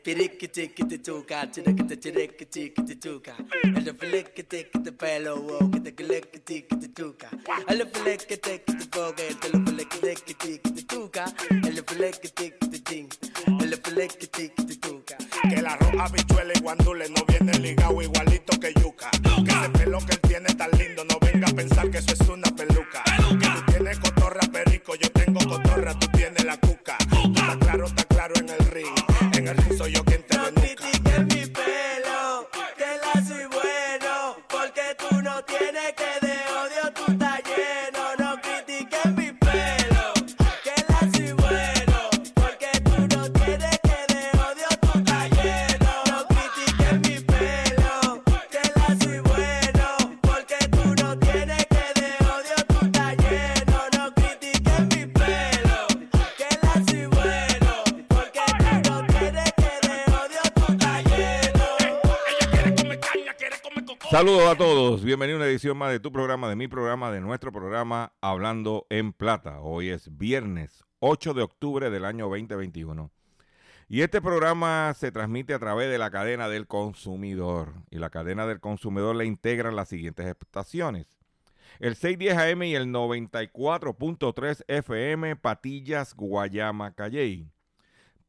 El piriquitiquitituca, chiriquitiquitituca. El fliquitiquitipelo, wow, quitiquiliquitiquitituca. El fliquitiquitipoca, el fliquitiquitituca. El fliquitiquitin, el fliquitiquitituca. Que la roja bichuela y guandule no viene ligado igualito que yuca. Que ese pelo que él tiene tan lindo, no venga a pensar que eso es una peluca. Que tú tienes cotorra perico, yo tengo cotorra, tú tienes la cuca. Está claro, está claro en el ring. Soy yo quien Saludos a todos, bienvenido a una edición más de tu programa, de mi programa, de nuestro programa Hablando en Plata. Hoy es viernes 8 de octubre del año 2021. Y este programa se transmite a través de la cadena del consumidor. Y la cadena del consumidor le integran las siguientes estaciones. El 610 AM y el 94.3 FM Patillas, Guayama, Calley.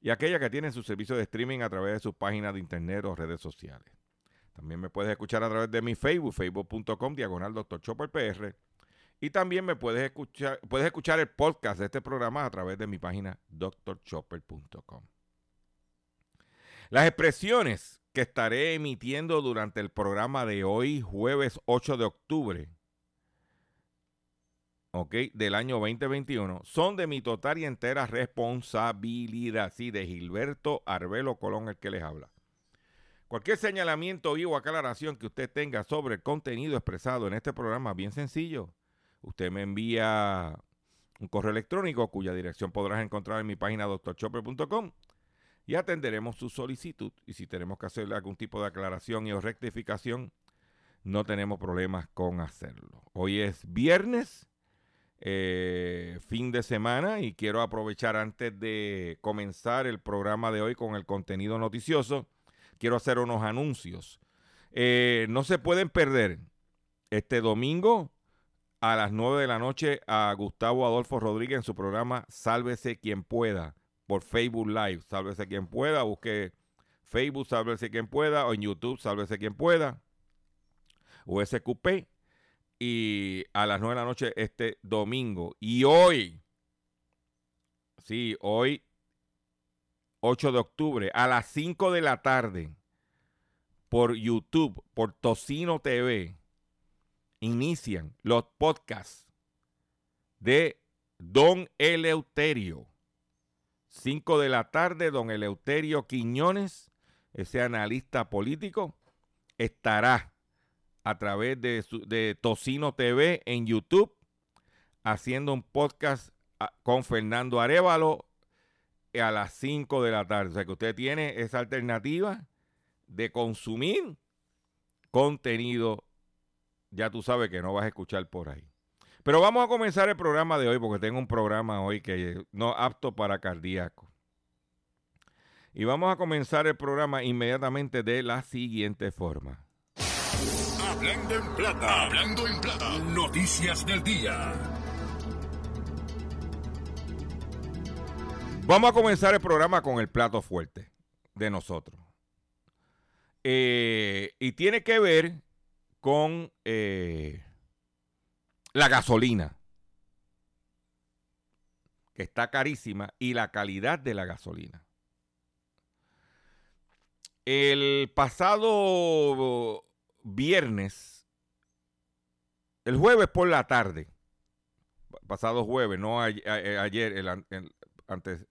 y aquellas que tienen su servicio de streaming a través de sus páginas de internet o redes sociales. También me puedes escuchar a través de mi Facebook, facebook.com, diagonal Dr. Chopper PR. Y también me puedes escuchar, puedes escuchar el podcast de este programa a través de mi página drchopper.com. Las expresiones que estaré emitiendo durante el programa de hoy, jueves 8 de octubre, ok, del año 2021, son de mi total y entera responsabilidad, sí, de Gilberto Arbelo Colón, el que les habla. Cualquier señalamiento o aclaración que usted tenga sobre el contenido expresado en este programa, bien sencillo. Usted me envía un correo electrónico cuya dirección podrás encontrar en mi página drchopper.com y atenderemos su solicitud. Y si tenemos que hacerle algún tipo de aclaración y o rectificación, no tenemos problemas con hacerlo. Hoy es viernes, eh, fin de semana, y quiero aprovechar antes de comenzar el programa de hoy con el contenido noticioso quiero hacer unos anuncios. Eh, no se pueden perder este domingo a las 9 de la noche a Gustavo Adolfo Rodríguez en su programa Sálvese quien pueda por Facebook Live. Sálvese quien pueda, busque Facebook Sálvese quien pueda o en YouTube Sálvese quien pueda o SQP. Y a las 9 de la noche este domingo. Y hoy, sí, hoy 8 de octubre a las 5 de la tarde por YouTube, por Tocino TV, inician los podcasts de Don Eleuterio. 5 de la tarde, Don Eleuterio Quiñones, ese analista político, estará a través de, de Tocino TV en YouTube haciendo un podcast ah, con Fernando Arevalo a las 5 de la tarde. O sea que usted tiene esa alternativa de consumir contenido, ya tú sabes que no vas a escuchar por ahí. Pero vamos a comenzar el programa de hoy porque tengo un programa hoy que no apto para cardíaco. Y vamos a comenzar el programa inmediatamente de la siguiente forma. Hablando en plata, hablando en plata. Noticias del día. Vamos a comenzar el programa con el plato fuerte. de nosotros. Eh, y tiene que ver con eh, la gasolina, que está carísima, y la calidad de la gasolina. El pasado viernes, el jueves por la tarde, pasado jueves, no ayer, el, antes,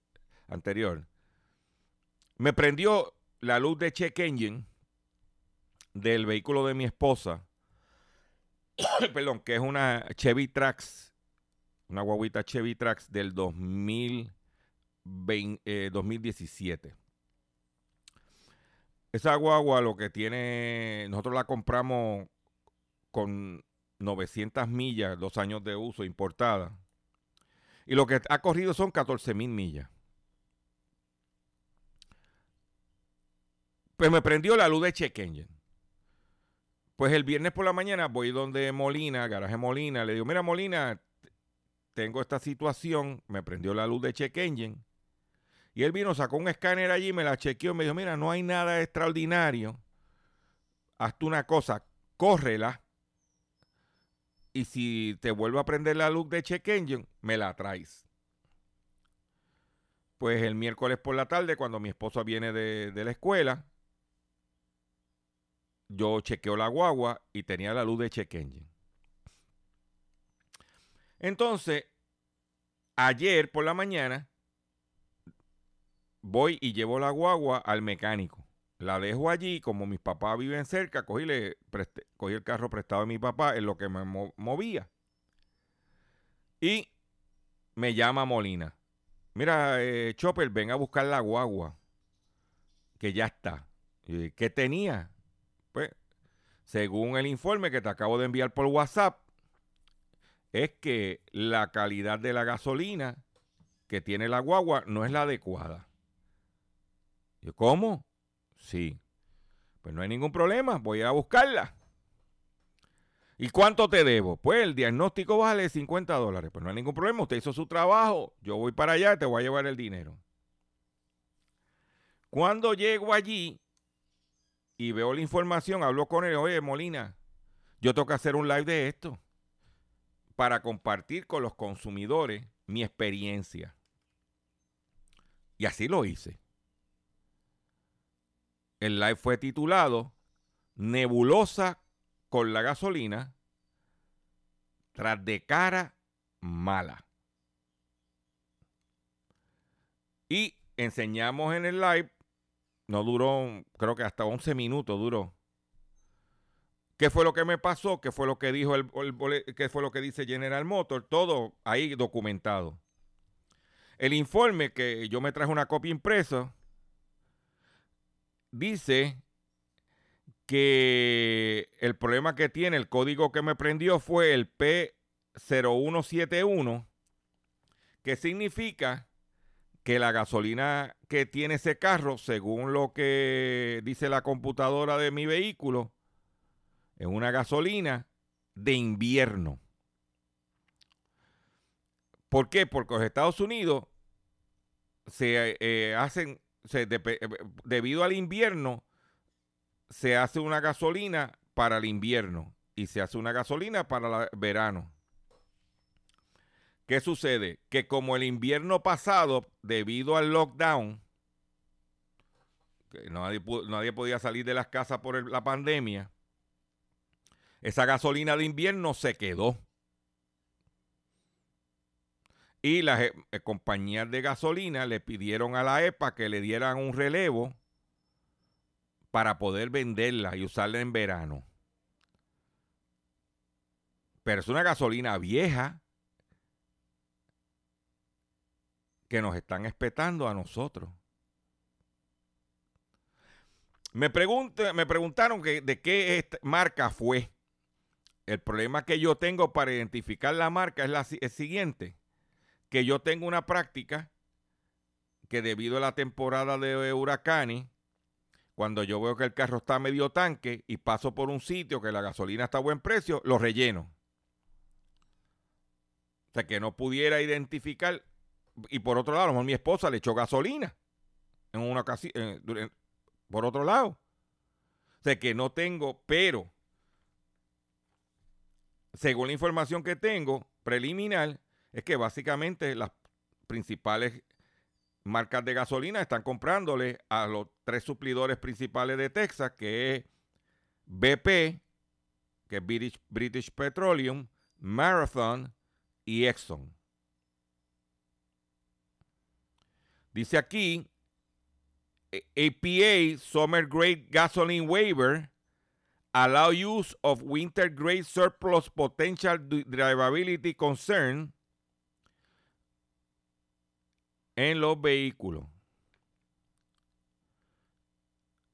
anterior, me prendió la luz de check engine del vehículo de mi esposa, perdón, que es una Chevy Trax, una guaguita Chevy Trax del 2017. Eh, Esa guagua lo que tiene, nosotros la compramos con 900 millas, dos años de uso importada. Y lo que ha corrido son 14 mil millas. Pues me prendió la luz de check engine. Pues el viernes por la mañana voy donde Molina, garaje Molina, le digo, mira Molina, tengo esta situación, me prendió la luz de check engine. Y él vino, sacó un escáner allí, me la chequeó y me dijo, mira, no hay nada extraordinario. Hazte una cosa, córrela. Y si te vuelvo a prender la luz de check engine, me la traes. Pues el miércoles por la tarde, cuando mi esposa viene de, de la escuela, yo chequeo la guagua y tenía la luz de check engine. Entonces, ayer por la mañana, voy y llevo la guagua al mecánico. La dejo allí, como mis papás viven cerca, cogí, le cogí el carro prestado de mi papá en lo que me movía. Y me llama Molina. Mira, eh, Chopper, ven a buscar la guagua, que ya está. ¿Qué tenía? Pues, según el informe que te acabo de enviar por WhatsApp, es que la calidad de la gasolina que tiene la guagua no es la adecuada. Yo, ¿cómo? Sí. Pues no hay ningún problema, voy a buscarla. ¿Y cuánto te debo? Pues el diagnóstico vale 50 dólares. Pues no hay ningún problema, usted hizo su trabajo, yo voy para allá te voy a llevar el dinero. Cuando llego allí, y veo la información, hablo con él, oye, Molina, yo tengo que hacer un live de esto para compartir con los consumidores mi experiencia. Y así lo hice. El live fue titulado Nebulosa con la gasolina tras de cara mala. Y enseñamos en el live no duró, creo que hasta 11 minutos duró. ¿Qué fue lo que me pasó? ¿Qué fue lo que dijo el, fue lo que dice General Motors? Todo ahí documentado. El informe que yo me traje una copia impresa dice que el problema que tiene el código que me prendió fue el P0171, que significa que la gasolina que tiene ese carro, según lo que dice la computadora de mi vehículo, es una gasolina de invierno. ¿Por qué? Porque los Estados Unidos se eh, hacen, eh, debido al invierno, se hace una gasolina para el invierno y se hace una gasolina para el verano. ¿Qué sucede? Que como el invierno pasado, debido al lockdown, que nadie, nadie podía salir de las casas por la pandemia, esa gasolina de invierno se quedó. Y las eh, compañías de gasolina le pidieron a la EPA que le dieran un relevo para poder venderla y usarla en verano. Pero es una gasolina vieja que nos están espetando a nosotros. Me, me preguntaron que, de qué marca fue. El problema que yo tengo para identificar la marca es la, el siguiente, que yo tengo una práctica que debido a la temporada de huracanes, cuando yo veo que el carro está medio tanque y paso por un sitio que la gasolina está a buen precio, lo relleno. O sea, que no pudiera identificar y por otro lado, a lo mejor mi esposa le echó gasolina. en una ocasión, eh, por otro lado. O sea que no tengo, pero según la información que tengo preliminar, es que básicamente las principales marcas de gasolina están comprándole a los tres suplidores principales de Texas, que es BP, que es British, British Petroleum, Marathon y Exxon. Dice aquí, eh, APA Summer Grade Gasoline Waiver allow use of winter grade surplus potential dri- drivability concern en los vehículos.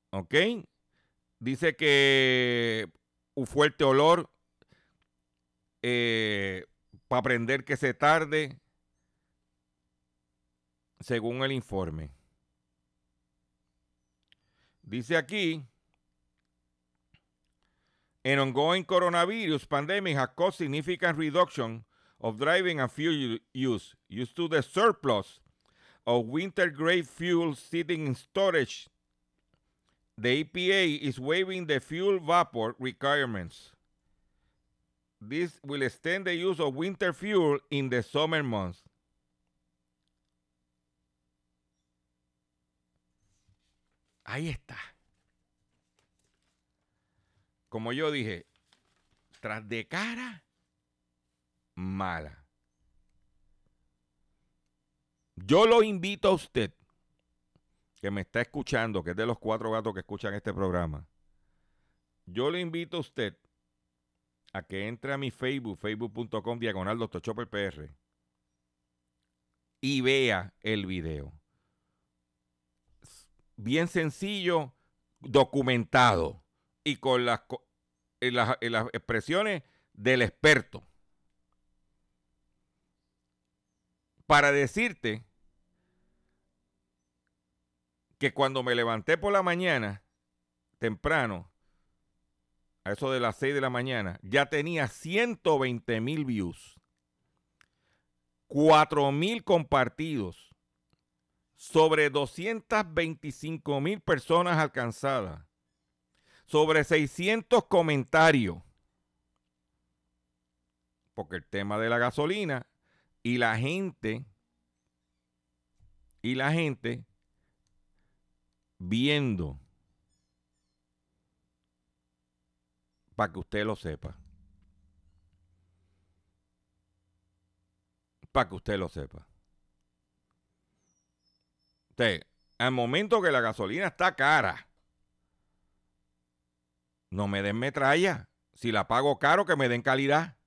¿Ok? Dice que un fuerte olor para aprender que se tarde, según el informe. Dice aquí, an ongoing coronavirus pandemic has caused significant reduction of driving and fuel use, used to the surplus of winter grade fuel sitting in storage. The EPA is waiving the fuel vapor requirements. This will extend the use of winter fuel in the summer months. Ahí está. Como yo dije, tras de cara, mala. Yo lo invito a usted, que me está escuchando, que es de los cuatro gatos que escuchan este programa. Yo le invito a usted a que entre a mi Facebook, facebook.com diagonal Dr. Chopper PR y vea el video. Bien sencillo, documentado y con las, las, las expresiones del experto. Para decirte que cuando me levanté por la mañana, temprano, a eso de las 6 de la mañana, ya tenía 120 mil views, 4 mil compartidos, sobre 225 mil personas alcanzadas, sobre 600 comentarios, porque el tema de la gasolina y la gente, y la gente viendo para que usted lo sepa. Para que usted lo sepa. Usted, al momento que la gasolina está cara, no me den metralla. Si la pago caro, que me den calidad.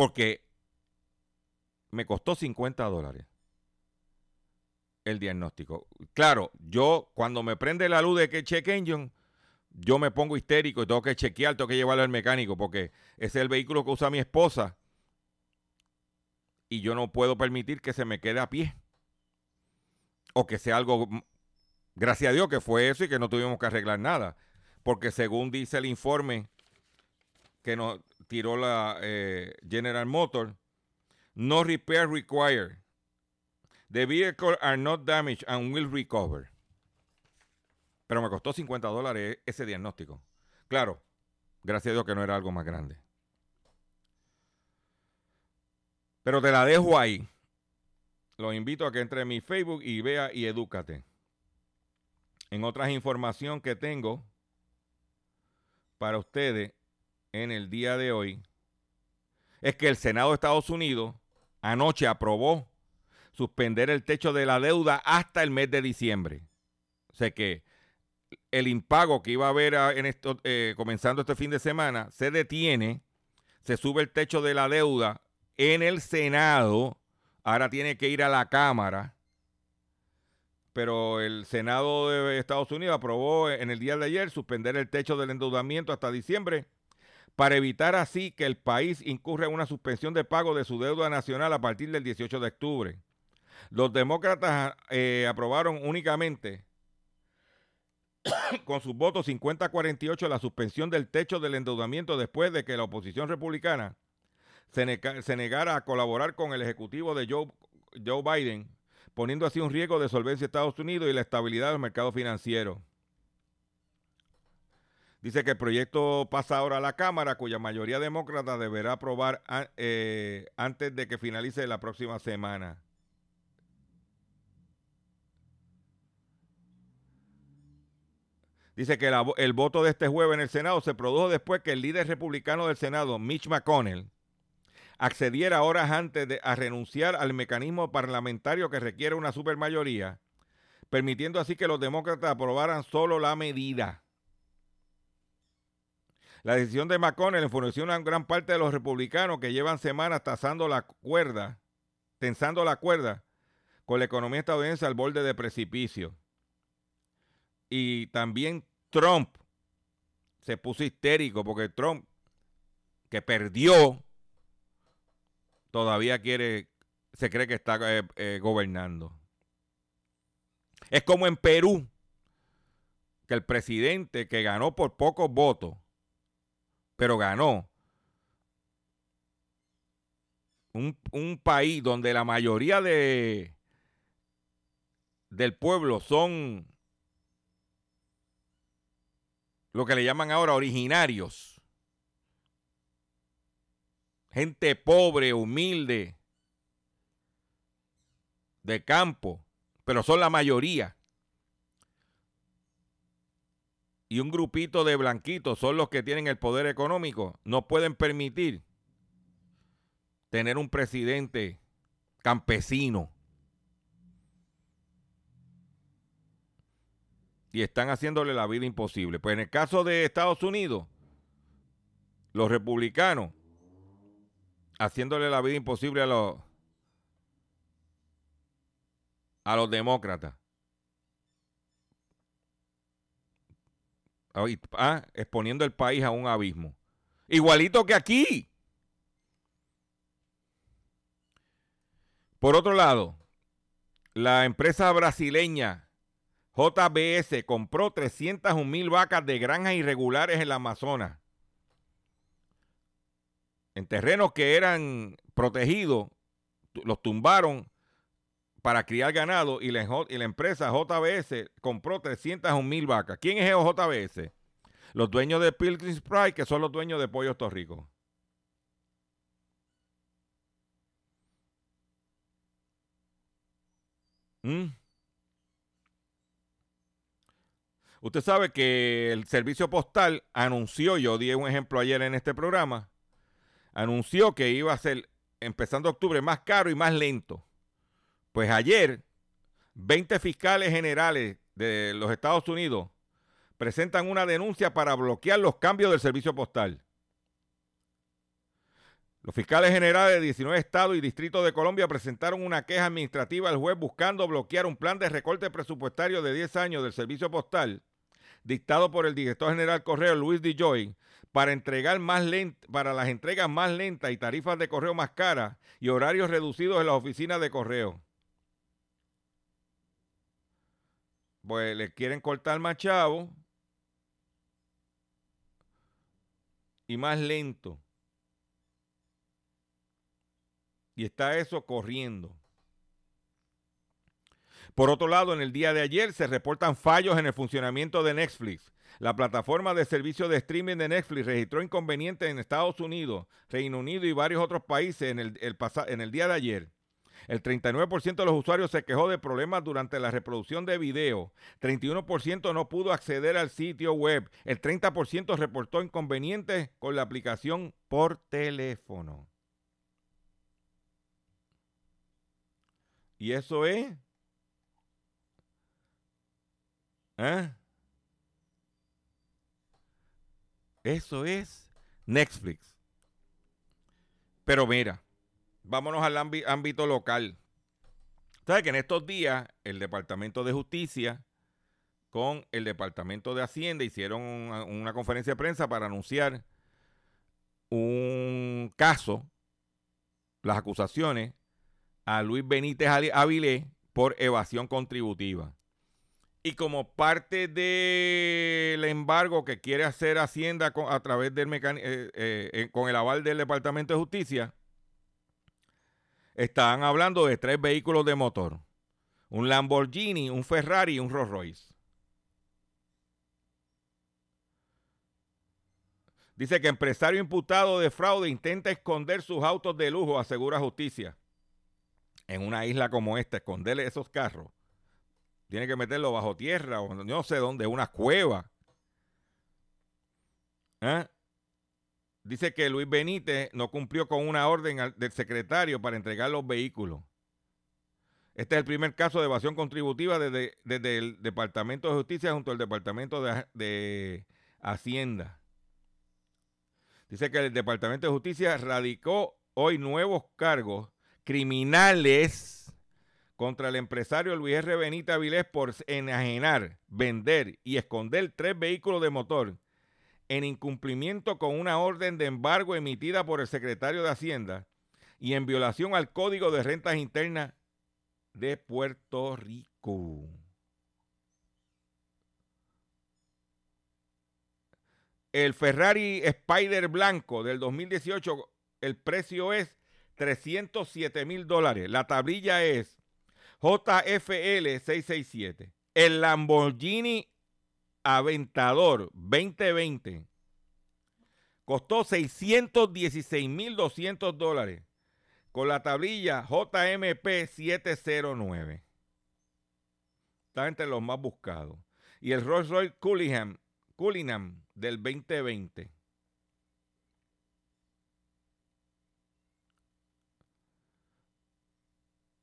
Porque me costó 50 dólares el diagnóstico. Claro, yo cuando me prende la luz de que check engine, yo me pongo histérico y tengo que chequear, tengo que llevarlo al mecánico porque ese es el vehículo que usa mi esposa y yo no puedo permitir que se me quede a pie o que sea algo, gracias a Dios que fue eso y que no tuvimos que arreglar nada, porque según dice el informe que nos tiró la eh, General Motors, no repair required. The vehicle are not damaged and will recover. Pero me costó 50 dólares ese diagnóstico. Claro, gracias a Dios que no era algo más grande. Pero te la dejo ahí. Los invito a que entre en mi Facebook y vea y edúcate. En otras información que tengo para ustedes en el día de hoy es que el Senado de Estados Unidos anoche aprobó suspender el techo de la deuda hasta el mes de diciembre. O sea que el impago que iba a haber a- en esto, eh, comenzando este fin de semana se detiene, se sube el techo de la deuda en el Senado, ahora tiene que ir a la Cámara, pero el Senado de Estados Unidos aprobó en el día de ayer suspender el techo del endeudamiento hasta diciembre para evitar así que el país incurra en una suspensión de pago de su deuda nacional a partir del 18 de octubre. Los demócratas eh, aprobaron únicamente con sus votos 50-48 la suspensión del techo del endeudamiento después de que la oposición republicana se, se negara a colaborar con el ejecutivo de Joe, Joe Biden poniendo así un riesgo de solvencia de Estados Unidos y la estabilidad del mercado financiero. Dice que el proyecto pasa ahora a la Cámara, cuya mayoría demócrata deberá aprobar eh, antes de que finalice la próxima semana. Dice que el voto de este jueves en el Senado se produjo después que el líder republicano del Senado, Mitch McConnell, accediera horas antes de, a renunciar al mecanismo parlamentario que requiere una supermayoría, permitiendo así que los demócratas aprobaran solo la medida. La decisión de McConnell enfureció a gran parte de los republicanos que llevan semanas tasando la cuerda, tensando la cuerda con la economía estadounidense al borde de precipicio. Y también Trump se puso histérico porque Trump, que perdió, todavía quiere, se cree que está eh, eh, gobernando. Es como en Perú, que el presidente que ganó por pocos votos, pero ganó, un, un país donde la mayoría de del pueblo son lo que le llaman ahora originarios. Gente pobre, humilde, de campo, pero son la mayoría. Y un grupito de blanquitos son los que tienen el poder económico. No pueden permitir tener un presidente campesino. y están haciéndole la vida imposible. Pues en el caso de Estados Unidos, los republicanos haciéndole la vida imposible a los a los demócratas. Ah, y- ah, exponiendo el país a un abismo. Igualito que aquí. Por otro lado, la empresa brasileña JBS compró 301 mil vacas de granjas irregulares en la Amazonas. En terrenos que eran protegidos, los tumbaron para criar ganado y la, empresa JBS compró 301 mil vacas. ¿Quién es JBS? Los dueños de Pilgrim's Pride, que son los dueños de Pollo Torrico. ¿Mm? Usted sabe que el servicio postal anunció, yo di un ejemplo ayer en este programa, anunció que iba a ser, empezando octubre, más caro y más lento. Pues ayer, 20 fiscales generales de los Estados Unidos presentan una denuncia para bloquear los cambios del servicio postal. Los fiscales generales de 19 estados y distritos de Colombia presentaron una queja administrativa al juez buscando bloquear un plan de recorte presupuestario de 10 años del servicio postal dictado por el director general correo Luis DeJoy para entregar más lent para las entregas más lentas y tarifas de correo más caras y horarios reducidos en las oficinas de correo. Pues le quieren cortar más chavo y más lento. Y está eso corriendo. Por otro lado, en el día de ayer se reportan fallos en el funcionamiento de Netflix. La plataforma de servicio de streaming de Netflix registró inconvenientes en Estados Unidos, Reino Unido y varios otros países en el, el en el día de ayer. El 39% de los usuarios se quejó de problemas durante la reproducción de video. 31% no pudo acceder al sitio web. El 30% reportó inconvenientes con la aplicación por teléfono. Y eso es ¿Ah? Eso es Netflix. Pero mira, vámonos al ámbi- ámbito local. ¿Sabes que en estos días el Departamento de Justicia con el Departamento de Hacienda hicieron una, conferencia de prensa para anunciar un caso, las acusaciones a Luis Benítez Avilés por evasión contributiva? Y como parte del embargo que quiere hacer Hacienda a través del eh, eh, eh, con el aval del Departamento de Justicia, están hablando de tres vehículos de motor. un Lamborghini, un Ferrari y un Rolls Royce. Dice que empresario imputado de fraude intenta esconder sus autos de lujo, asegura justicia. En una isla como esta, esconderle esos carros. Tiene que meterlo bajo tierra o no sé dónde, una cueva. ¿Eh? Dice que Luis Benítez no cumplió con una orden del secretario para entregar los vehículos. Este es el primer caso de evasión contributiva desde, el Departamento de Justicia junto al Departamento de, de, Hacienda. Dice que el Departamento de Justicia radicó hoy nuevos cargos criminales contra el empresario Luis R. Benítez Avilés por enajenar, vender y esconder tres vehículos de motor en incumplimiento con una orden de embargo emitida por el secretario de Hacienda y en violación al Código de Rentas Internas de Puerto Rico. El Ferrari Spider blanco del 2018, el precio es 307 mil dólares. La tablilla es JFL 667. El Lamborghini Aventador 2020 costó 616.200 dólares con la tablilla JMP 709. Está entre los más buscados. Y el Rolls Royce Cullinan, Cullinan del 2020.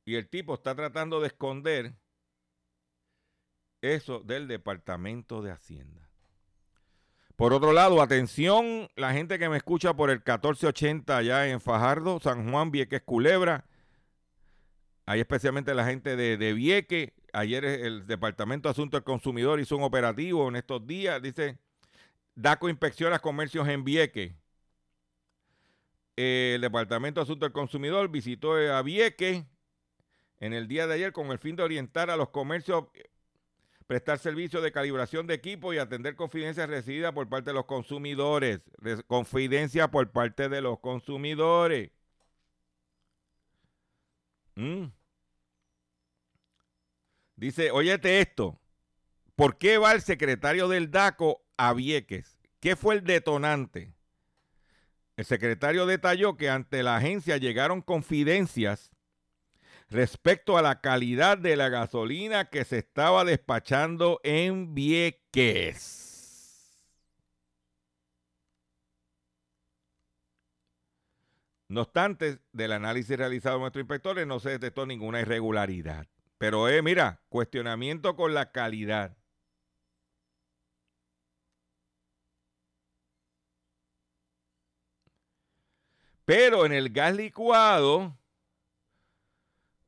Y el tipo está tratando de esconder eso del Departamento de Hacienda. Por otro lado, atención, la gente que me escucha por el 1480 allá en Fajardo, San Juan, Vieques, Culebra. Hay especialmente la gente de, de Vieques. Ayer el Departamento de Asuntos del Consumidor hizo un operativo en estos días. Dice, DACO inspecciona comercios en Vieques. El Departamento de Asuntos del Consumidor visitó a Vieques en el día de ayer con el fin de orientar a los comercios prestar servicio de calibración de equipo y atender confidencias recibidas por parte de los consumidores. Confidencia por parte de los consumidores. Mm. Dice, óyete esto. ¿Por qué va el secretario del DACO a Vieques? ¿Qué fue el detonante? El secretario detalló que ante la agencia llegaron confidencias respecto a la calidad de la gasolina que se estaba despachando en Vieques. No obstante, del análisis realizado por nuestros inspectores no se detectó ninguna irregularidad. Pero, eh, mira, cuestionamiento con la calidad. Pero en el gas licuado,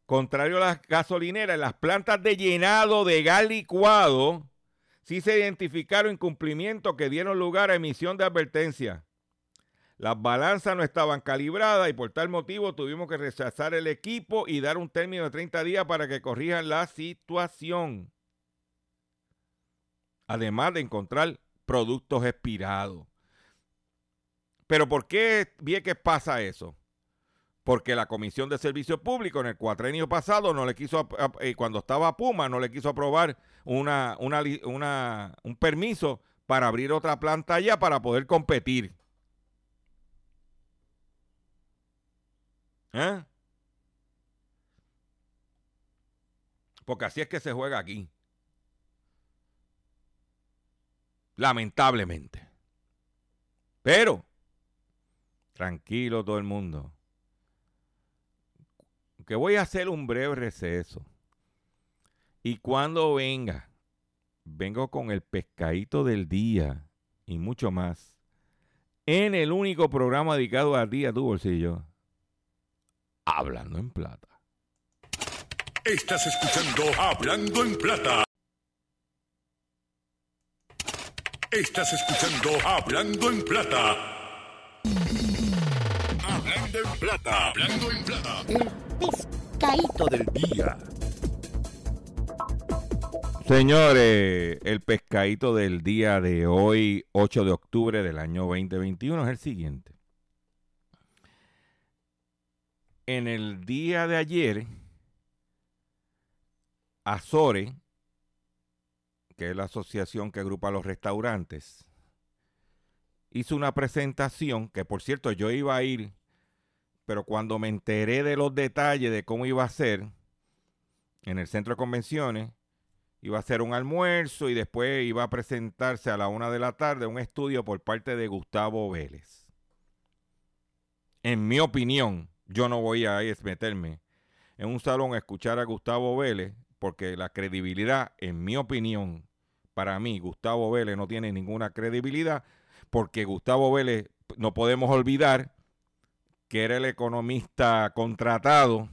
Contrario a las gasolineras, en las plantas de llenado de gas licuado, sí se identificaron incumplimientos que dieron lugar a emisión de advertencia. Las balanzas no estaban calibradas y por tal motivo tuvimos que rechazar el equipo y dar un término de 30 días para que corrijan la situación. Además de encontrar productos expirados. Pero ¿por qué que pasa eso? Porque la Comisión de Servicios Públicos en el cuatrenio pasado no le quiso, eh, cuando estaba Puma, no le quiso aprobar una, un permiso para abrir otra planta allá para poder competir. ¿Eh? Porque así es que se juega aquí. Lamentablemente. Pero, tranquilo todo el mundo que voy a hacer un breve receso. Y cuando venga, vengo con el pescadito del día y mucho más. En el único programa dedicado a día tu bolsillo. Hablando en plata. Estás escuchando Hablando en plata. Estás escuchando Hablando en plata. Hablando en plata. Hablando en plata pescadito del día. Señores, el pescadito del día de hoy, 8 de octubre del año 2021, es el siguiente. En el día de ayer, Azore, que es la asociación que agrupa los restaurantes, hizo una presentación que por cierto yo iba a ir, pero cuando me enteré de los detalles de cómo iba a ser en el centro de convenciones, iba a ser un almuerzo y después iba a presentarse a la una de la tarde un estudio por parte de Gustavo Vélez. En mi opinión, yo no voy a meterme en un salón a escuchar a Gustavo Vélez porque la credibilidad, en mi opinión, para mí, Gustavo Vélez no tiene ninguna credibilidad porque Gustavo Vélez, no podemos olvidar que era el economista contratado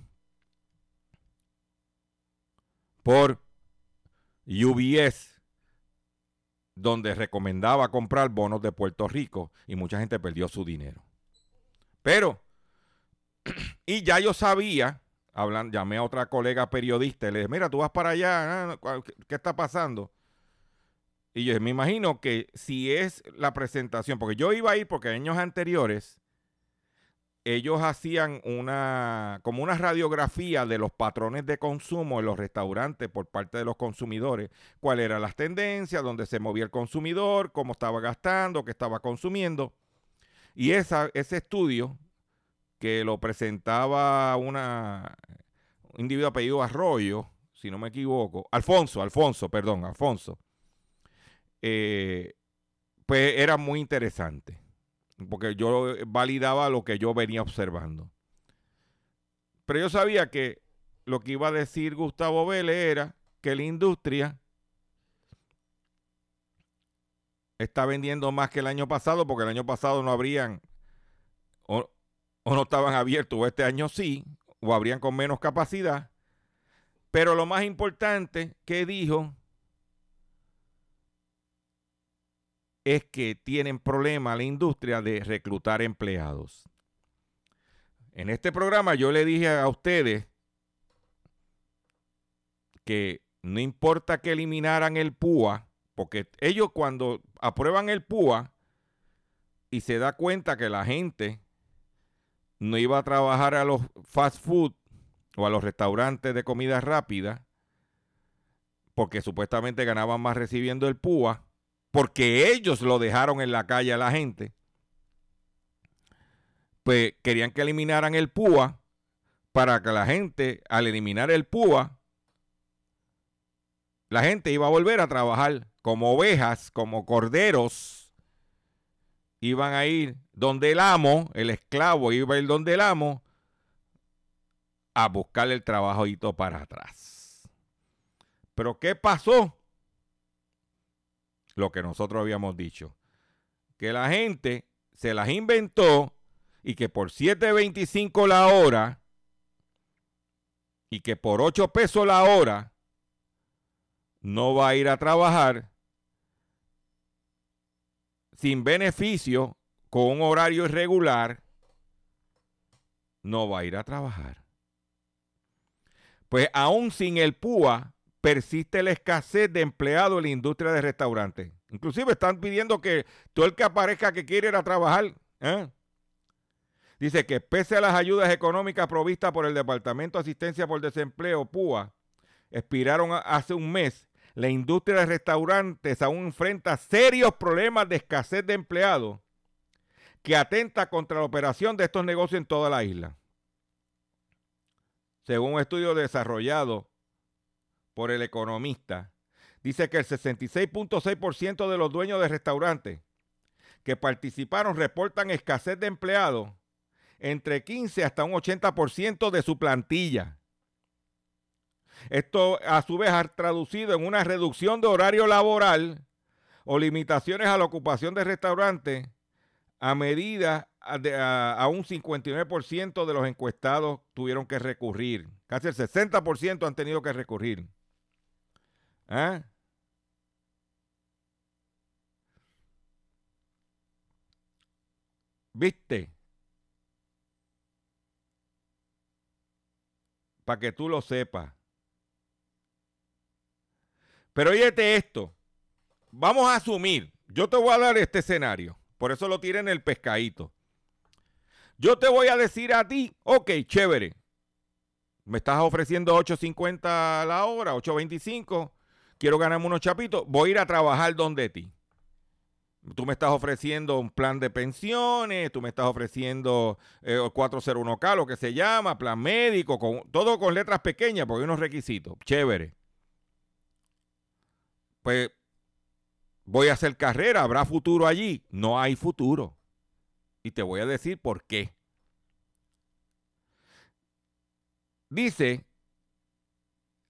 por UBS, donde recomendaba comprar bonos de Puerto Rico y mucha gente perdió su dinero. Pero, y ya yo sabía, hablan, llamé a otra colega periodista y le dije, mira, tú vas para allá, ah, ¿qué está pasando? Y yo me imagino que si es la presentación, porque yo iba a ir porque años anteriores ellos hacían una como una radiografía de los patrones de consumo en los restaurantes por parte de los consumidores, cuáles eran las tendencias, dónde se movía el consumidor, cómo estaba gastando, qué estaba consumiendo. Y esa, ese estudio que lo presentaba una un individuo apellido Arroyo, si no me equivoco, Alfonso, Alfonso, perdón, Alfonso eh, pues era muy interesante, porque yo validaba lo que yo venía observando. Pero yo sabía que lo que iba a decir Gustavo Vélez era que la industria está vendiendo más que el año pasado, porque el año pasado no habrían o, o no estaban abiertos, o este año sí, o habrían con menos capacidad. Pero lo más importante que dijo es que tienen problema la industria de reclutar empleados. En este programa yo le dije a ustedes que no importa que eliminaran el PUA, porque ellos cuando aprueban el PUA y se da cuenta que la gente no iba a trabajar a los fast food o a los restaurantes de comida rápida, porque supuestamente ganaban más recibiendo el PUA, porque ellos lo dejaron en la calle a la gente, pues querían que eliminaran el PUA para que la gente, al eliminar el PUA, la gente iba a volver a trabajar como ovejas, como corderos, iban a ir donde el amo, el esclavo iba a ir donde el amo, a buscar el trabajito para atrás. Pero ¿qué pasó? Lo que nosotros habíamos dicho. Que la gente se las inventó y que por 7.25 la hora y que por 8 pesos la hora no va a ir a trabajar sin beneficio, con un horario irregular, no va a ir a trabajar. Pues aún sin el PUA, persiste la escasez de empleados en la industria de restaurantes. Inclusive están pidiendo que todo el que aparezca que quiere ir a trabajar. ¿eh? Dice que pese a las ayudas económicas provistas por el Departamento de Asistencia por Desempleo, PUA, expiraron hace un mes, la industria de restaurantes aún enfrenta serios problemas de escasez de empleados que atenta contra la operación de estos negocios en toda la isla. Según un estudio desarrollado por el economista, dice que el 66.6% de los dueños de restaurantes que participaron reportan escasez de empleados entre 15 hasta un 80% de su plantilla. Esto a su vez ha traducido en una reducción de horario laboral o limitaciones a la ocupación de restaurantes a medida de, a, un 59% de los encuestados tuvieron que recurrir. Casi el 60% han tenido que recurrir. ¿Ah? ¿Viste? Para que tú lo sepas. Pero oíete esto. Vamos a asumir. Yo te voy a dar este escenario. Por eso lo tiré en el pescadito. Yo te voy a decir a ti, ok, chévere. me estás ofreciendo 8.50 a la hora, 8.25, quiero ganarme unos chapitos, voy a ir a trabajar donde ti. Tú me estás ofreciendo un plan de pensiones, tú me estás ofreciendo eh, 401k, lo que se llama, plan médico, con, todo con letras pequeñas, porque hay unos requisitos. Chévere. Pues voy a hacer carrera, ¿habrá futuro allí? No hay futuro. Y te voy a decir por qué. Dice,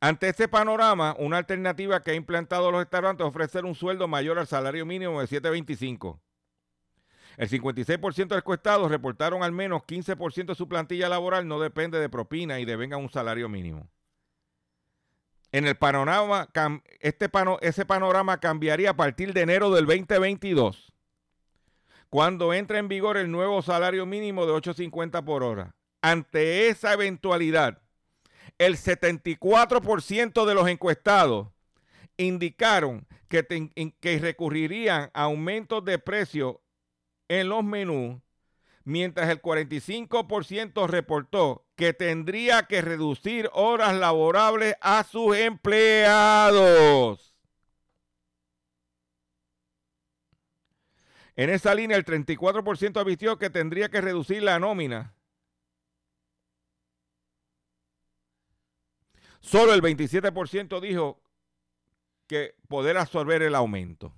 ante este panorama, una alternativa que ha implantado los restaurantes es ofrecer un sueldo mayor al salario mínimo de 7.25. El 56% de los encuestados reportaron al menos 15% de su plantilla laboral no depende de propina y devenga un salario mínimo. En el panorama, este ese panorama cambiaría a partir de enero del 2022, cuando entre en vigor el nuevo salario mínimo de 8.50 por hora. Ante esa eventualidad, el 74% de los encuestados indicaron que, recurrirían a aumentos de precio en los menús, mientras el 45% reportó que tendría que reducir horas laborables a sus empleados. En esa línea, el 34% advirtió que tendría que reducir la nómina. Solo el 27% dijo que poder absorber el aumento.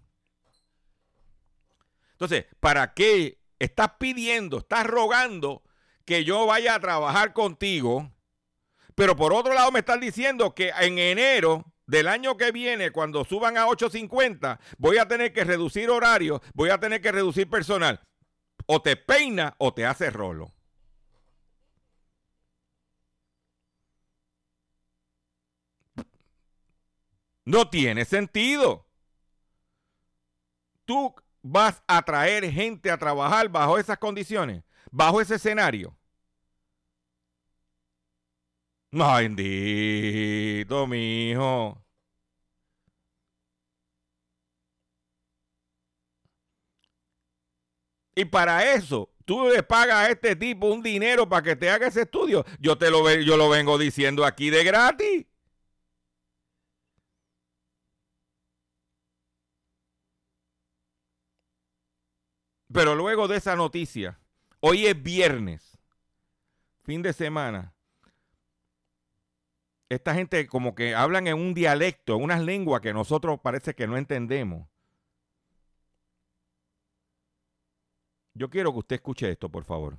Entonces, ¿para qué estás pidiendo, estás rogando que yo vaya a trabajar contigo? Pero por otro lado me estás diciendo que en enero del año que viene, cuando suban a 8.50, voy a tener que reducir horario, voy a tener que reducir personal. O te peina o te hace rolo. No tiene sentido. Tú vas a traer gente a trabajar bajo esas condiciones, bajo ese escenario. Bendito, mi hijo. Y para eso, tú le pagas a este tipo un dinero para que te haga ese estudio. Yo te lo, yo lo vengo diciendo aquí de gratis. Pero luego de esa noticia, hoy es viernes, fin de semana. Esta gente como que hablan en un dialecto, en unas lenguas que nosotros parece que no entendemos. Yo quiero que usted escuche esto, por favor.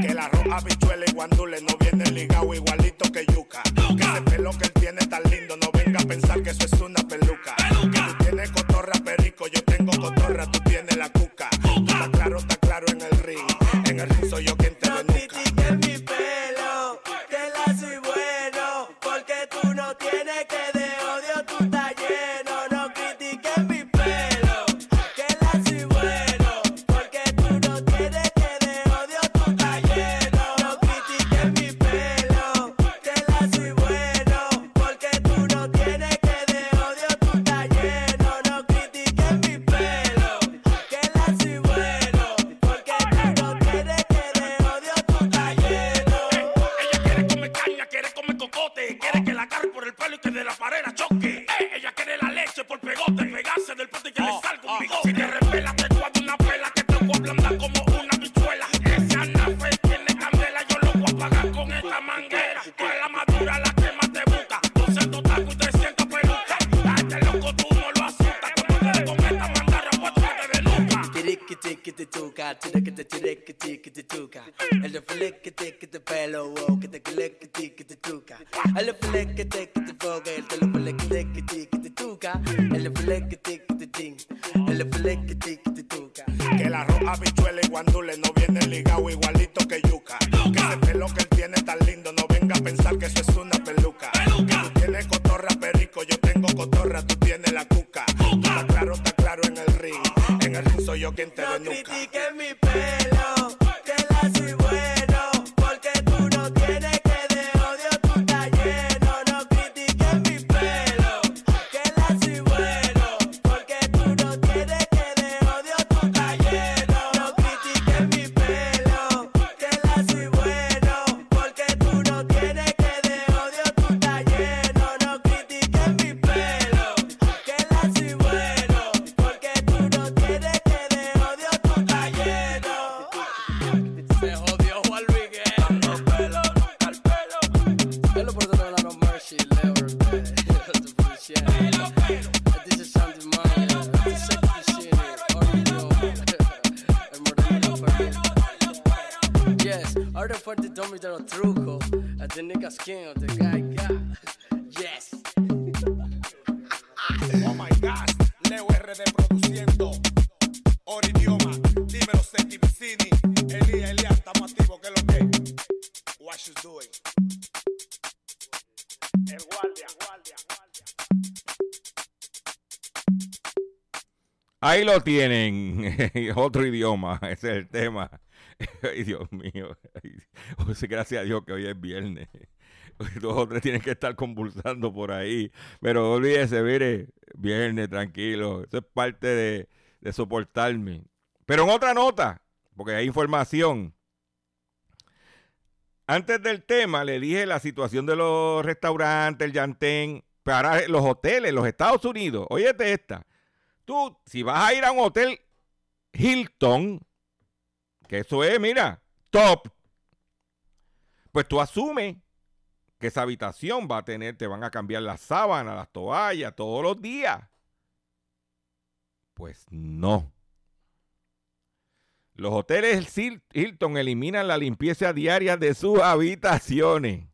Que el arroz, habichuela y guandule no viene ligado igualito que yuca. Que ese pelo que él tiene tan lindo, no venga a pensar que eso es una peluca. Que tú tienes cotorra perico, yo tengo cotorra, tú tienes la cuca. Está claro, está claro en el ring. En el ring soy yo quien te critiques mi pelo, que la soy bueno, porque tú no tienes que Ahí lo tienen, otro idioma, ese es el tema. Ay, Dios mío. Ay, sí, Gracias a Dios que hoy es viernes. Dos o tres tienen que estar convulsando por ahí. Pero olvídese, mire, viernes, tranquilo. Eso es parte de, de soportarme. Pero en otra nota, porque hay información. Antes del tema, le dije la situación de los restaurantes, el Yantén, para los hoteles, los Estados Unidos. Óyete esta. Tú, si vas a ir a un hotel Hilton, que eso es, mira, top, pues tú asumes que esa habitación va a tener, te van a cambiar las sábanas, las toallas, todos los días. Pues no. Los hoteles Hil- Hilton eliminan la limpieza diaria de sus habitaciones.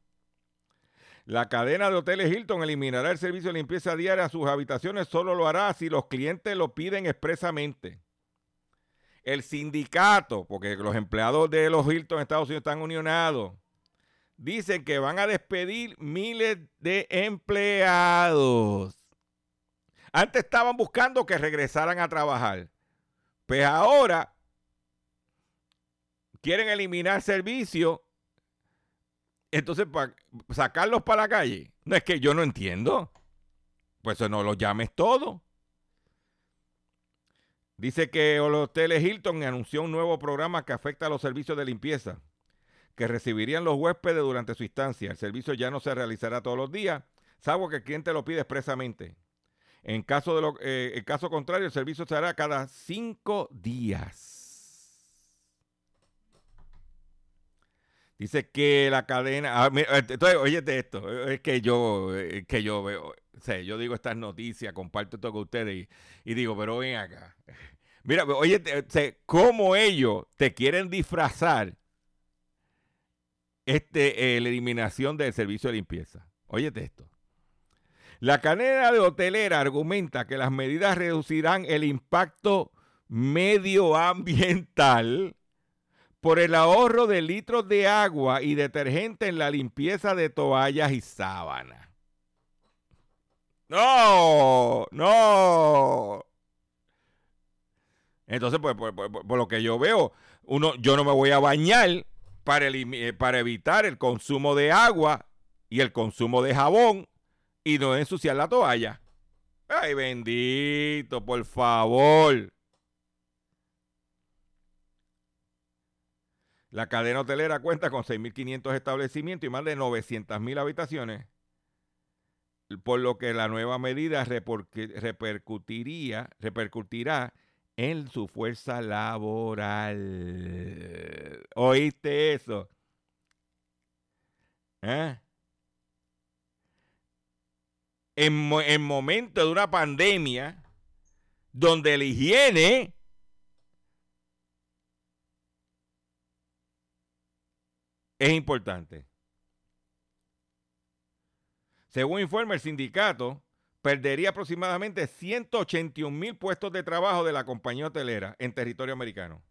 La cadena de hoteles Hilton eliminará el servicio de limpieza diaria a sus habitaciones, solo lo hará si los clientes lo piden expresamente. El sindicato, porque los empleados de los Hilton en Estados Unidos están unionados, dicen que van a despedir miles de empleados. Antes estaban buscando que regresaran a trabajar. Pues ahora quieren eliminar servicios. Entonces, para sacarlos para la calle. No es que yo no entiendo. Pues no lo llames todo. Dice que los hoteles Hilton anunció un nuevo programa que afecta a los servicios de limpieza que recibirían los huéspedes durante su instancia. El servicio ya no se realizará todos los días, salvo que el cliente lo pide expresamente. En caso, de lo, eh, en caso contrario, el servicio se hará cada cinco días. Dice que la cadena. ah, mira, entonces, óyete esto. Es que yo, es que yo veo. Yo digo estas noticias, comparto esto con ustedes y, digo, pero ven acá. Mira, oye, sea, cómo ellos te quieren disfrazar este, eh, la eliminación del servicio de limpieza. Óyete esto. La cadena de hotelera argumenta que las medidas reducirán el impacto medioambiental por el ahorro de litros de agua y detergente en la limpieza de toallas y sábanas. No, no. Entonces, pues, por, por- por lo que yo veo, uno, yo no me voy a bañar para, eh, para evitar el consumo de agua y el consumo de jabón y no ensuciar la toalla. Ay, bendito, por favor. La cadena hotelera cuenta con 6.500 establecimientos y más de 900.000 habitaciones, por lo que la nueva medida repercutiría, repercutirá en su fuerza laboral. ¿Oíste eso? ¿Eh? En, en momento de una pandemia donde la higiene es importante. Según informa el sindicato, perdería aproximadamente 181 mil puestos de trabajo de la compañía hotelera en territorio americano.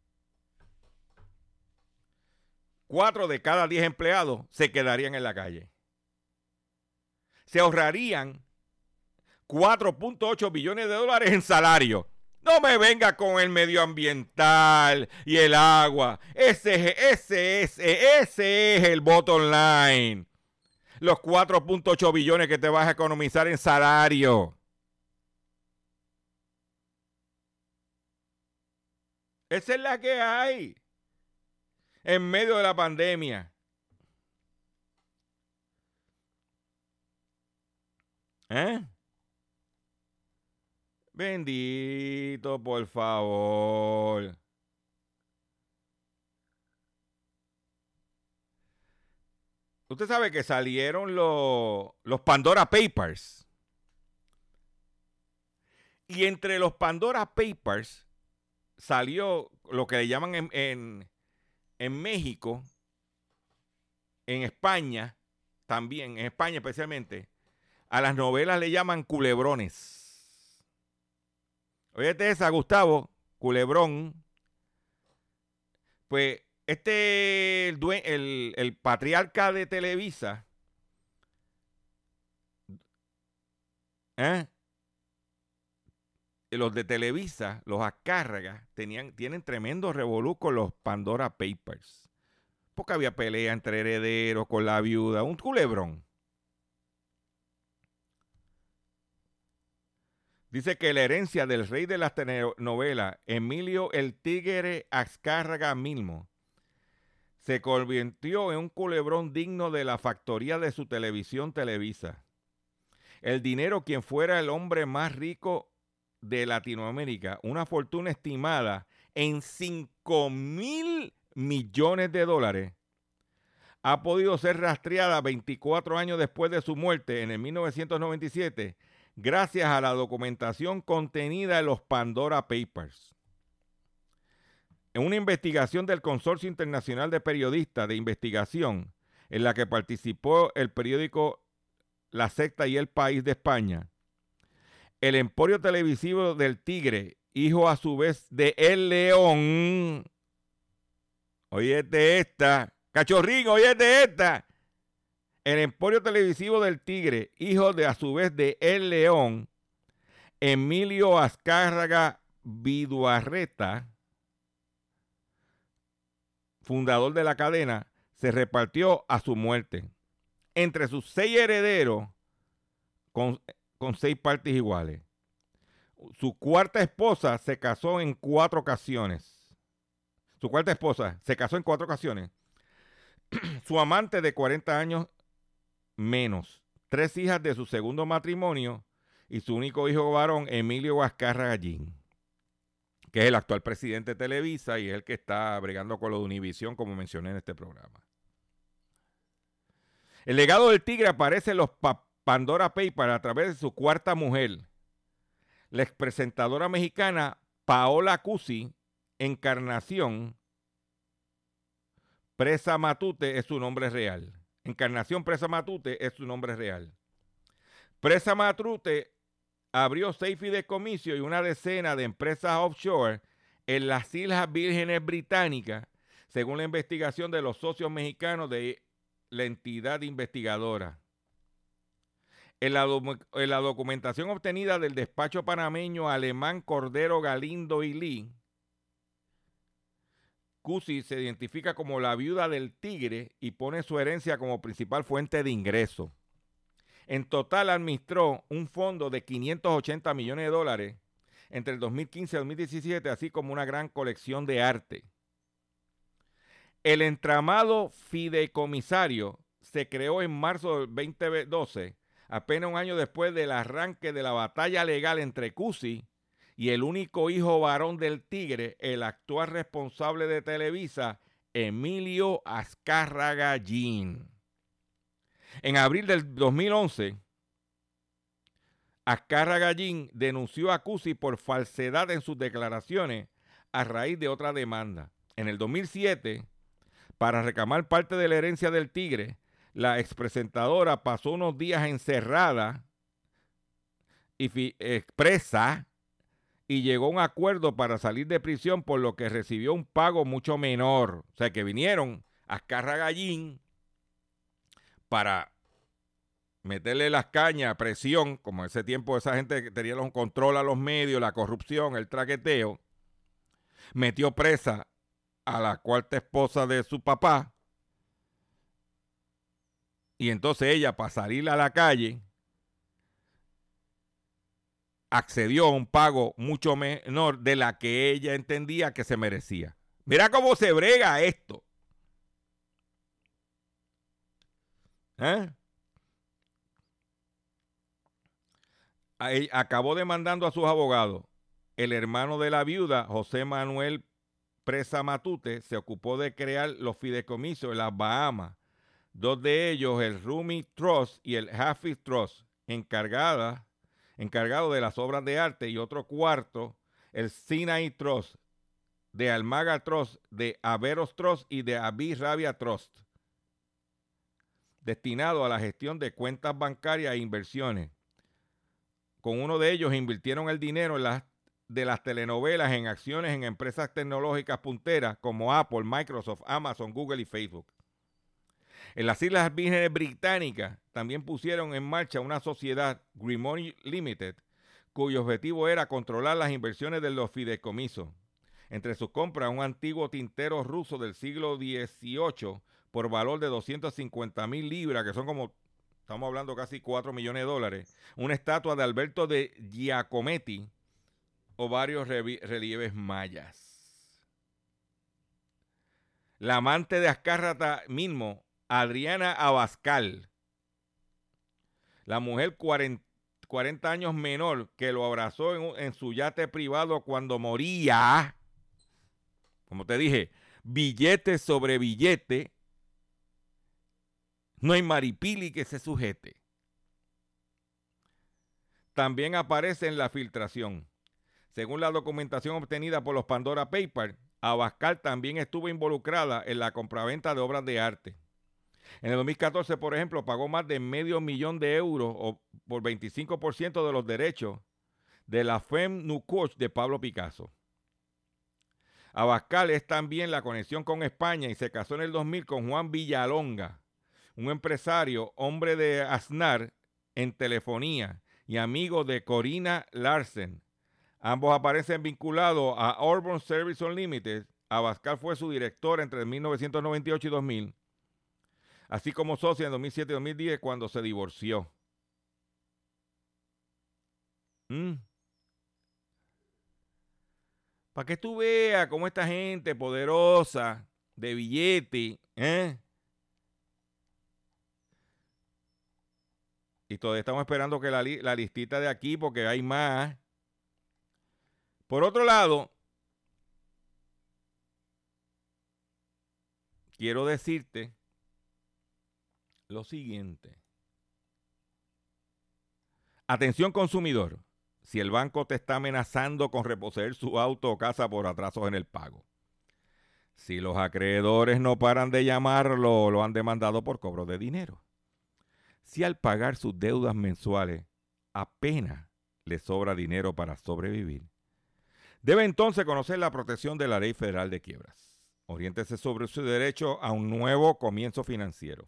Cuatro de cada diez empleados se quedarían en la calle. Se ahorrarían 4.8 billones de dólares en salario. No me venga con el medioambiental y el agua. Ese, es- ese, es- ese es el bottom line. Los 4.8 billones que te vas a economizar en salario. Esa es la que hay. En medio de la pandemia. ¿Eh? Bendito, por favor. Usted sabe que salieron los, los Pandora Papers. Y entre los Pandora Papers salió lo que le llaman en, en, en México en España, también, en España especialmente, a las novelas le llaman culebrones. Oye, esa, Gustavo, culebrón. Pues este, el, el- el patriarca de Televisa, ¿eh? los de Televisa, los Azcárragas, tenían, tienen tremendo revolú con los Pandora Papers. Porque había pelea entre herederos, con la viuda, un culebrón. Dice que la herencia del rey de las telenovelas, Emilio el Tigre Azcárraga Milmo, se convirtió en un culebrón digno de la factoría de su televisión Televisa. El dinero, quien fuera el hombre más rico de Latinoamérica, una fortuna estimada en 5 mil millones de dólares, ha podido ser rastreada 24 años después de su muerte en el 1997 gracias a la documentación contenida en los Pandora Papers. En una investigación del Consorcio Internacional de Periodistas de Investigación, en la que participó el periódico La Secta y El País de España, el emporio televisivo del Tigre, hijo a su vez de El León, oye de esta, cachorrín, oye de esta, el emporio televisivo del Tigre, hijo de a su vez de El León, Emilio Azcárraga Viduarreta, fundador de la cadena, se repartió a su muerte entre sus seis herederos con, con seis partes iguales. Su cuarta esposa se casó en cuatro ocasiones. Su cuarta esposa se casó en cuatro ocasiones. su amante de 40 años menos, tres hijas de su segundo matrimonio y su único hijo varón, Emilio Huascarra Gallín, que es el actual presidente de Televisa y es el que está bregando con lo de Univisión, como mencioné en este programa. El legado del tigre aparece en los pa Pandora Papers a través de su cuarta mujer, la expresentadora mexicana Paola Cusi, Encarnación Presa Matute es su nombre real. Encarnación Presa Matute es su nombre real. Presa Matute abrió seis fideicomisos y una decena de empresas offshore en las Islas Vírgenes Británicas, según la investigación de los socios mexicanos de la entidad investigadora. En la, en la, documentación obtenida del despacho panameño alemán Cordero Galindo y Lee, Cusi se identifica como la viuda del tigre y pone su herencia como principal fuente de ingreso. En total administró un fondo de 580 millones de dólares entre el 2015 y 2017, así como una gran colección de arte. El entramado fideicomisario se creó en marzo del 2012, apenas un año después del arranque de la batalla legal entre Cusi y el único hijo varón del Tigre, el actual responsable de Televisa, Emilio Azcárraga Gallín. En abril del 2011, Azcárraga Gallín denunció a Cusi por falsedad en sus declaraciones a raíz de otra demanda. En el 2007, para reclamar parte de la herencia del Tigre, la expresentadora pasó unos días encerrada y expresa y llegó a un acuerdo para salir de prisión, por lo que recibió un pago mucho menor. O sea, que vinieron a Gallín para meterle las cañas, presión, como en ese tiempo esa gente tenía un control a los medios, la corrupción, el traqueteo, metió presa a la cuarta esposa de su papá. Y entonces ella, para salir a la calle, accedió a un pago mucho menor de la que ella entendía que se merecía. Mira cómo se brega esto. ¿Eh? Acabó demandando a sus abogados. El hermano de la viuda, José Manuel Presa Matute, se ocupó de crear los fideicomisos en las Bahamas. Dos de ellos, el Rumi Trust y el Hafiz Trust, encargadas encargado de las obras de arte, y otro cuarto, el Sinai Trust, de Almaga Trust, de Averos Trust y de Abi Rabia Trust. destinado a la gestión de cuentas bancarias e inversiones. Con uno de ellos invirtieron el dinero de las telenovelas en acciones en empresas tecnológicas punteras como Apple, Microsoft, Amazon, Google y Facebook. En las Islas Vírgenes Británicas también pusieron en marcha una sociedad, Grimoni Limited, cuyo objetivo era controlar las inversiones de los fideicomisos. Entre sus compras, un antiguo tintero ruso del siglo XVIII por valor de 250 mil libras, que son como, estamos hablando casi 4 millones de dólares, una estatua de Alberto de Giacometti o varios relieves mayas. La amante de Azcárrata mismo, Adriana Abascal, la mujer 40, años menor que lo abrazó en, en su yate privado cuando moría, como te dije, billete sobre billete, no hay maripili que se sujete. También aparece en la filtración. Según la documentación obtenida por los Pandora Papers, Abascal también estuvo involucrada en la compraventa de obras de arte. En el 2014, por ejemplo, pagó más de medio millón de euros o por 25% de los derechos de la Femme Nucoch de Pablo Picasso. Abascal es también la conexión con España y se casó en el 2000 con Juan Villalonga, un empresario, hombre de Aznar en telefonía y amigo de Corina Larsen. Ambos aparecen vinculados a Urban Service Unlimited. Abascal fue su director entre 1998 y 2000, así como socio en 2007 y 2010 cuando se divorció. Mm. Para que tú veas cómo esta gente poderosa de billete, ¿eh? Y todavía estamos esperando que la, la listita de aquí, porque hay más. Por otro lado, quiero decirte lo siguiente. Atención consumidor, si el banco te está amenazando con reposeer su auto o casa por atrasos en el pago. Si los acreedores no paran de llamarlo, lo han demandado por cobro de dinero si al pagar sus deudas mensuales apenas le sobra dinero para sobrevivir. Debe entonces conocer la protección de la Ley Federal de Quiebras. Oriéntese sobre su derecho a un nuevo comienzo financiero.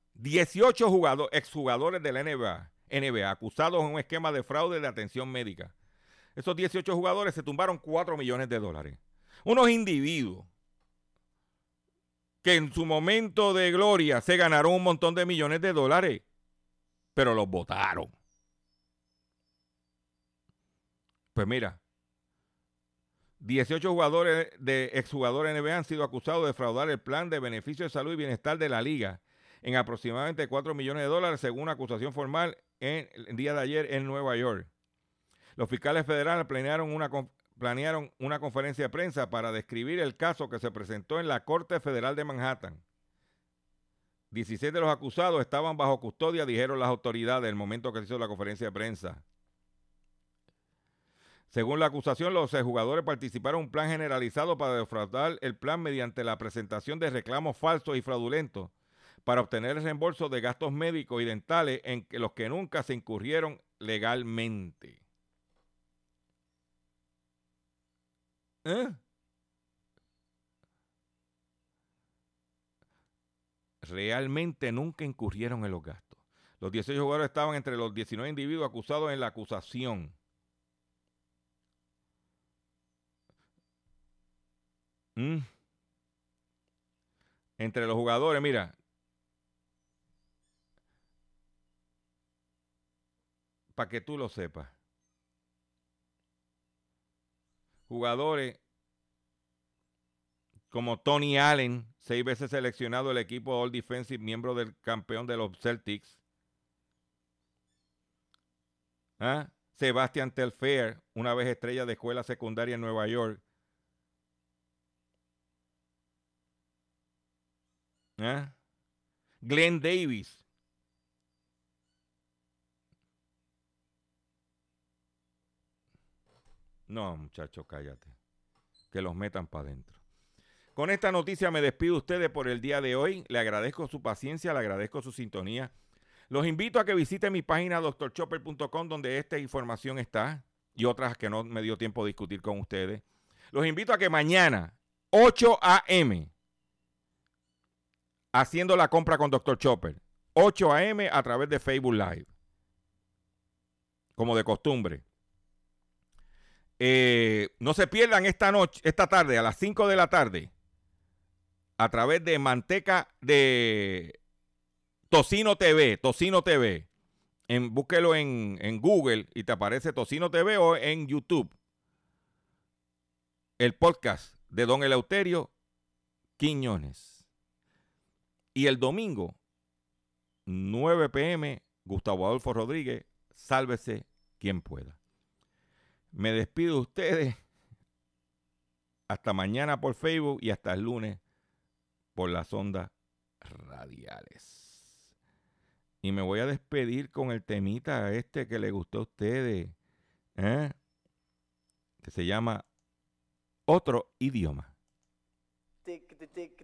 18 jugadores, exjugadores de la NBA, NBA acusados en un esquema de fraude de atención médica. Esos 18 jugadores se tumbaron 4 millones de dólares. Unos individuos que en su momento de gloria se ganaron un montón de millones de dólares, pero los votaron. Pues mira, 18 jugadores de exjugadores NBA han sido acusados de fraudar el plan de beneficio de salud y bienestar de la liga en aproximadamente 4 millones de dólares, según una acusación formal en el día de ayer en Nueva York. Los fiscales federales planearon una, planearon una conferencia de prensa para describir el caso que se presentó en la Corte Federal de Manhattan. 16 de los acusados estaban bajo custodia, dijeron las autoridades el momento que se hizo la conferencia de prensa. Según la acusación, los jugadores participaron en un plan generalizado para defraudar el plan mediante la presentación de reclamos falsos y fraudulentos para obtener el reembolso de gastos médicos y dentales en los que nunca se incurrieron legalmente. ¿Eh? Realmente nunca incurrieron en los gastos. Los 18 jugadores estaban entre los 19 individuos acusados en la acusación. Mm. Entre los jugadores, mira. Para que tú lo sepas. Jugadores como Tony Allen, seis veces seleccionado del equipo All Defensive, miembro del campeón de los Celtics. ¿Ah? Sebastian Telfair, una vez estrella de escuela secundaria en Nueva York. ¿Ah? Glenn Davis. No, muchachos, cállate. Que los metan para adentro. Con esta noticia me despido de ustedes por el día de hoy. Le agradezco su paciencia, le agradezco su sintonía. Los invito a que visiten mi página doctorchopper.com donde esta información está y otras que no me dio tiempo de discutir con ustedes. Los invito a que mañana, 8 a.m., haciendo la compra con Dr. Chopper, 8 a.m. a través de Facebook Live, como de costumbre. Eh, no se pierdan esta noche, esta tarde, a las 5 de la tarde, a través de Manteca de Tocino TV, Tocino TV. En, búsquelo en, en Google y te aparece Tocino TV o en YouTube. El podcast de Don Eleuterio Quiñones. Y el domingo, 9 pm, Gustavo Adolfo Rodríguez, sálvese quien pueda. Me despido de ustedes. Hasta mañana por Facebook y hasta el lunes por las ondas radiales. Y me voy a despedir con el temita este que le gustó a ustedes, ¿eh? que se llama Otro idioma. El tiriqui tiqui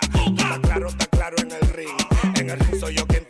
Está claro, está claro en el ring. En el ring soy yo quien